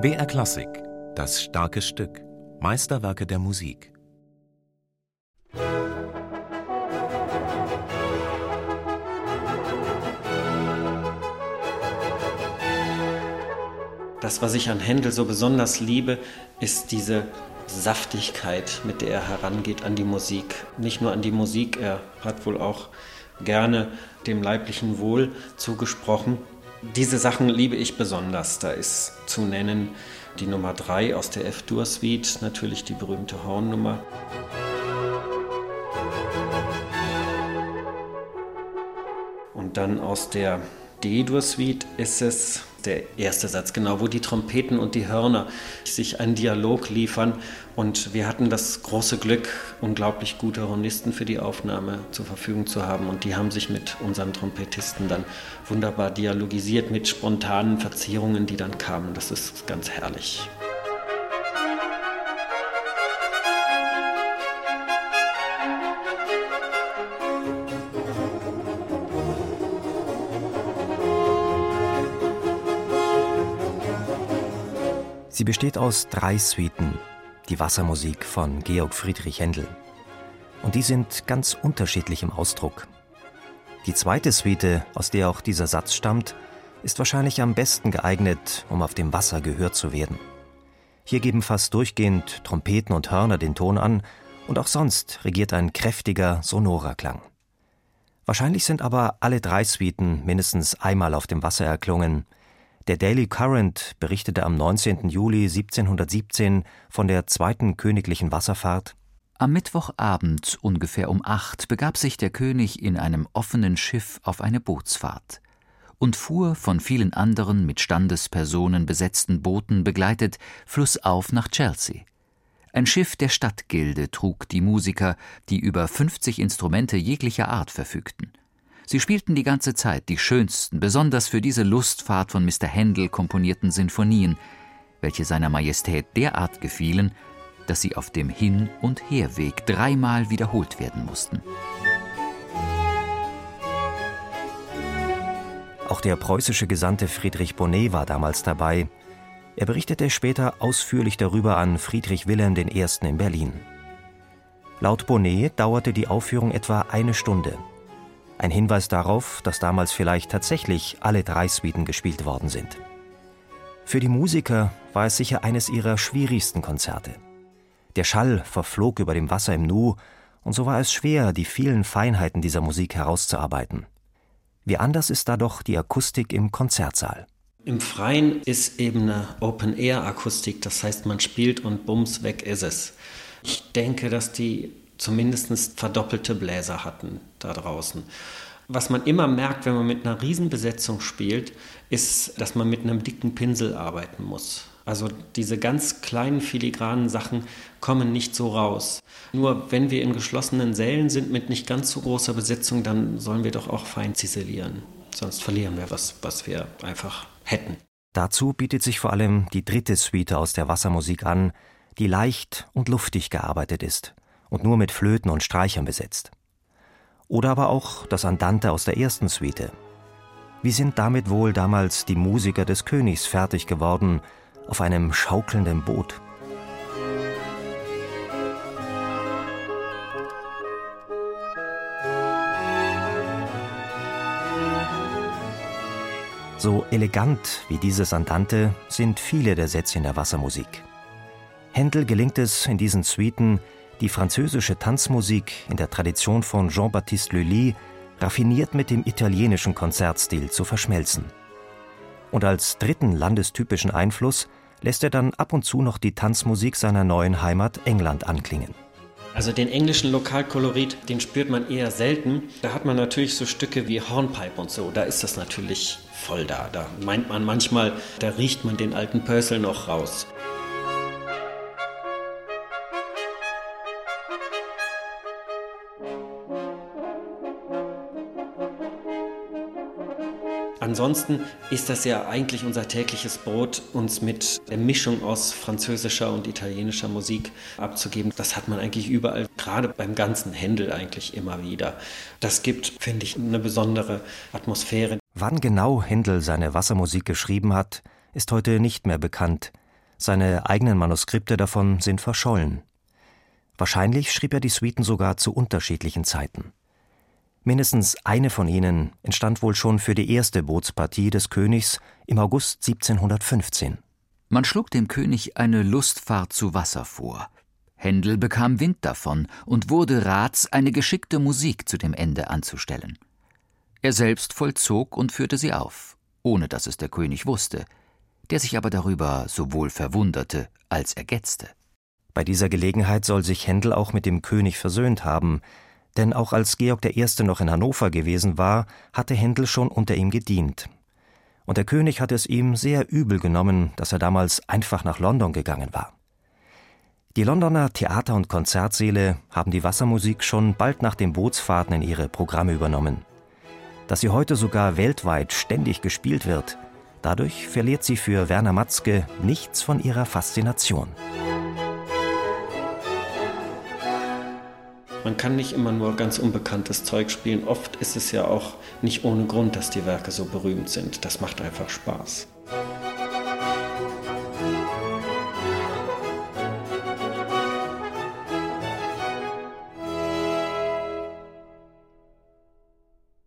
BR Klassik, das starke Stück, Meisterwerke der Musik. Das, was ich an Händel so besonders liebe, ist diese Saftigkeit, mit der er herangeht an die Musik. Nicht nur an die Musik, er hat wohl auch gerne dem leiblichen Wohl zugesprochen. Diese Sachen liebe ich besonders. Da ist zu nennen die Nummer 3 aus der F-Dur-Suite, natürlich die berühmte Hornnummer. Und dann aus der D-Dur-Suite ist es der erste Satz, genau, wo die Trompeten und die Hörner sich einen Dialog liefern. Und wir hatten das große Glück, unglaublich gute Hornisten für die Aufnahme zur Verfügung zu haben. Und die haben sich mit unseren Trompetisten dann wunderbar dialogisiert mit spontanen Verzierungen, die dann kamen. Das ist ganz herrlich. Sie besteht aus drei Suiten, die Wassermusik von Georg Friedrich Händel. Und die sind ganz unterschiedlich im Ausdruck. Die zweite Suite, aus der auch dieser Satz stammt, ist wahrscheinlich am besten geeignet, um auf dem Wasser gehört zu werden. Hier geben fast durchgehend Trompeten und Hörner den Ton an, und auch sonst regiert ein kräftiger, sonorer Klang. Wahrscheinlich sind aber alle drei Suiten mindestens einmal auf dem Wasser erklungen, der Daily Current berichtete am 19. Juli 1717 von der zweiten königlichen Wasserfahrt. Am Mittwochabend ungefähr um acht begab sich der König in einem offenen Schiff auf eine Bootsfahrt und fuhr von vielen anderen mit Standespersonen besetzten Booten begleitet flussauf nach Chelsea. Ein Schiff der Stadtgilde trug die Musiker, die über 50 Instrumente jeglicher Art verfügten. Sie spielten die ganze Zeit die schönsten, besonders für diese Lustfahrt von Mr. Händel komponierten Sinfonien, welche seiner Majestät derart gefielen, dass sie auf dem Hin- und Herweg dreimal wiederholt werden mussten. Auch der preußische Gesandte Friedrich Bonnet war damals dabei. Er berichtete später ausführlich darüber an Friedrich Wilhelm I. in Berlin. Laut Bonnet dauerte die Aufführung etwa eine Stunde. Ein Hinweis darauf, dass damals vielleicht tatsächlich alle drei Suiten gespielt worden sind. Für die Musiker war es sicher eines ihrer schwierigsten Konzerte. Der Schall verflog über dem Wasser im Nu, und so war es schwer, die vielen Feinheiten dieser Musik herauszuarbeiten. Wie anders ist da doch die Akustik im Konzertsaal. Im Freien ist eben eine Open-Air-Akustik, das heißt, man spielt und bums, weg ist es. Ich denke, dass die zumindest verdoppelte Bläser hatten da draußen. Was man immer merkt, wenn man mit einer Riesenbesetzung spielt, ist, dass man mit einem dicken Pinsel arbeiten muss. Also diese ganz kleinen filigranen Sachen kommen nicht so raus. Nur wenn wir in geschlossenen Sälen sind mit nicht ganz so großer Besetzung, dann sollen wir doch auch fein ziselieren. Sonst verlieren wir was, was wir einfach hätten. Dazu bietet sich vor allem die dritte Suite aus der Wassermusik an, die leicht und luftig gearbeitet ist und nur mit Flöten und Streichern besetzt. Oder aber auch das Andante aus der ersten Suite. Wie sind damit wohl damals die Musiker des Königs fertig geworden auf einem schaukelnden Boot? So elegant wie dieses Andante sind viele der Sätze in der Wassermusik. Händel gelingt es in diesen Suiten, die französische Tanzmusik in der Tradition von Jean-Baptiste Lully raffiniert mit dem italienischen Konzertstil zu verschmelzen. Und als dritten landestypischen Einfluss lässt er dann ab und zu noch die Tanzmusik seiner neuen Heimat England anklingen. Also den englischen Lokalkolorit, den spürt man eher selten. Da hat man natürlich so Stücke wie Hornpipe und so. Da ist das natürlich voll da. Da meint man manchmal, da riecht man den alten Pörsel noch raus. Ansonsten ist das ja eigentlich unser tägliches Brot, uns mit der Mischung aus französischer und italienischer Musik abzugeben. Das hat man eigentlich überall, gerade beim ganzen Händel eigentlich immer wieder. Das gibt, finde ich, eine besondere Atmosphäre. Wann genau Händel seine Wassermusik geschrieben hat, ist heute nicht mehr bekannt. Seine eigenen Manuskripte davon sind verschollen. Wahrscheinlich schrieb er die Suiten sogar zu unterschiedlichen Zeiten. Mindestens eine von ihnen entstand wohl schon für die erste Bootspartie des Königs im August 1715. Man schlug dem König eine Lustfahrt zu Wasser vor. Händel bekam Wind davon und wurde Rats, eine geschickte Musik zu dem Ende anzustellen. Er selbst vollzog und führte sie auf, ohne dass es der König wusste, der sich aber darüber sowohl verwunderte als ergetzte. Bei dieser Gelegenheit soll sich Händel auch mit dem König versöhnt haben, denn auch als Georg I. noch in Hannover gewesen war, hatte Händel schon unter ihm gedient. Und der König hatte es ihm sehr übel genommen, dass er damals einfach nach London gegangen war. Die Londoner Theater- und Konzertsäle haben die Wassermusik schon bald nach den Bootsfahrten in ihre Programme übernommen. Dass sie heute sogar weltweit ständig gespielt wird, dadurch verliert sie für Werner Matzke nichts von ihrer Faszination. Man kann nicht immer nur ganz unbekanntes Zeug spielen. Oft ist es ja auch nicht ohne Grund, dass die Werke so berühmt sind. Das macht einfach Spaß.